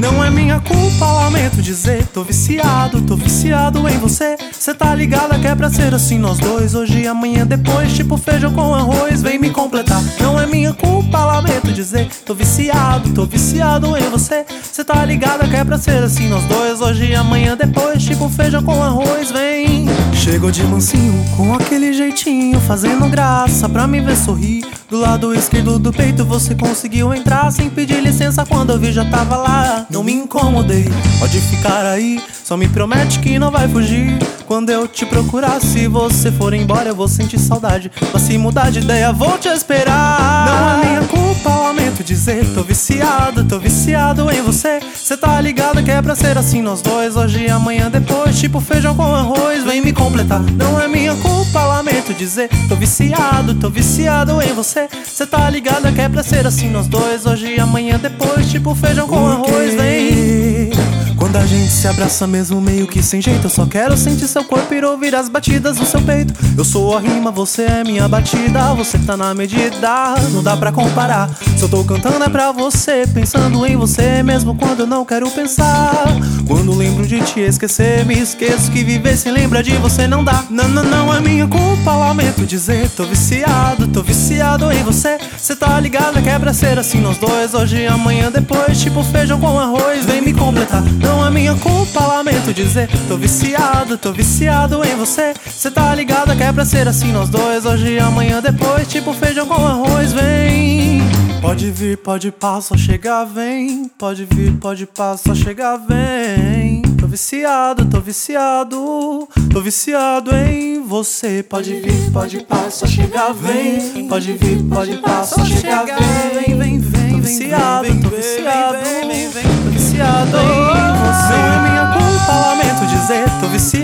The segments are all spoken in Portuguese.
Não é minha culpa, lamento dizer. Tô viciado, tô viciado em você. Cê tá ligada que é pra ser assim nós dois. Hoje amanhã depois, tipo feijão com arroz, vem me completar. Não é minha culpa, lamento dizer. Tô viciado, tô viciado em você. Cê tá ligada que é pra ser assim nós dois. Hoje e amanhã depois, tipo feijão com arroz, vem. Chegou de mansinho, com aquele jeitinho, fazendo graça pra me ver sorrir. Do lado esquerdo do peito você conseguiu entrar sem pedir licença quando eu vi já tava lá. Não me incomodei, pode ficar aí, só me promete que não vai fugir. Quando eu te procurar, se você for embora, eu vou sentir saudade. Mas se mudar de ideia, vou te esperar. Dizer. Tô viciado, tô viciado em você. Cê tá ligado que é pra ser assim nós dois. Hoje e amanhã depois, tipo feijão com arroz, vem me completar. Não é minha culpa, lamento dizer. Tô viciado, tô viciado em você. Cê tá ligado que é pra ser assim nós dois. Hoje e amanhã depois, tipo feijão com arroz, vem. Quando a gente se abraça mesmo meio que sem jeito Eu só quero sentir seu corpo e ouvir as batidas do seu peito. Eu sou a rima, você é minha batida Você tá na medida, não dá pra comparar. Se eu tô cantando é pra você Pensando em você mesmo quando eu não quero pensar. Quando lembro de te esquecer Me esqueço que viver sem lembrar de você não dá. Não, não, não é minha culpa, lamento dizer Tô viciado, tô viciado em você. Cê tá ligado que é ser assim nós dois Hoje amanhã depois, tipo feijão com arroz Vem me completar. Não minha culpa, lamento dizer. Tô viciado, tô viciado em você. Cê tá ligada que é pra ser assim nós dois. Hoje amanhã depois, tipo feijão com arroz, vem. Pode vir, pode passar, chegar, vem. Pode vir, pode passar, chegar, vem. Tô viciado, tô viciado, tô viciado em você. Pode vir, pode passar, chegar, vem. Pode vir, pode passar, chegar, vem, vem, vem. Tô viciado, tô viciado, tô viciado em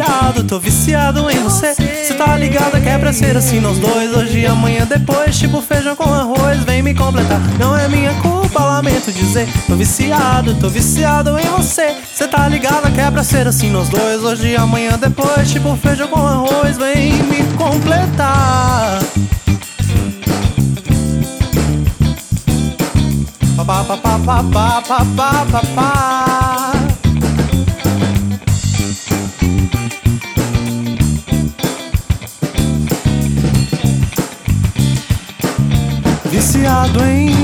viciado, tô viciado em você. Cê tá ligada que é pra ser assim nós dois. Hoje amanhã depois, tipo feijão com arroz, vem me completar. Não é minha culpa, lamento dizer. Tô viciado, tô viciado em você. Cê tá ligada que é pra ser assim nós dois. Hoje amanhã depois, tipo feijão com arroz, vem me completar. Pa pa pa pa pa pa pa pa pa baseado em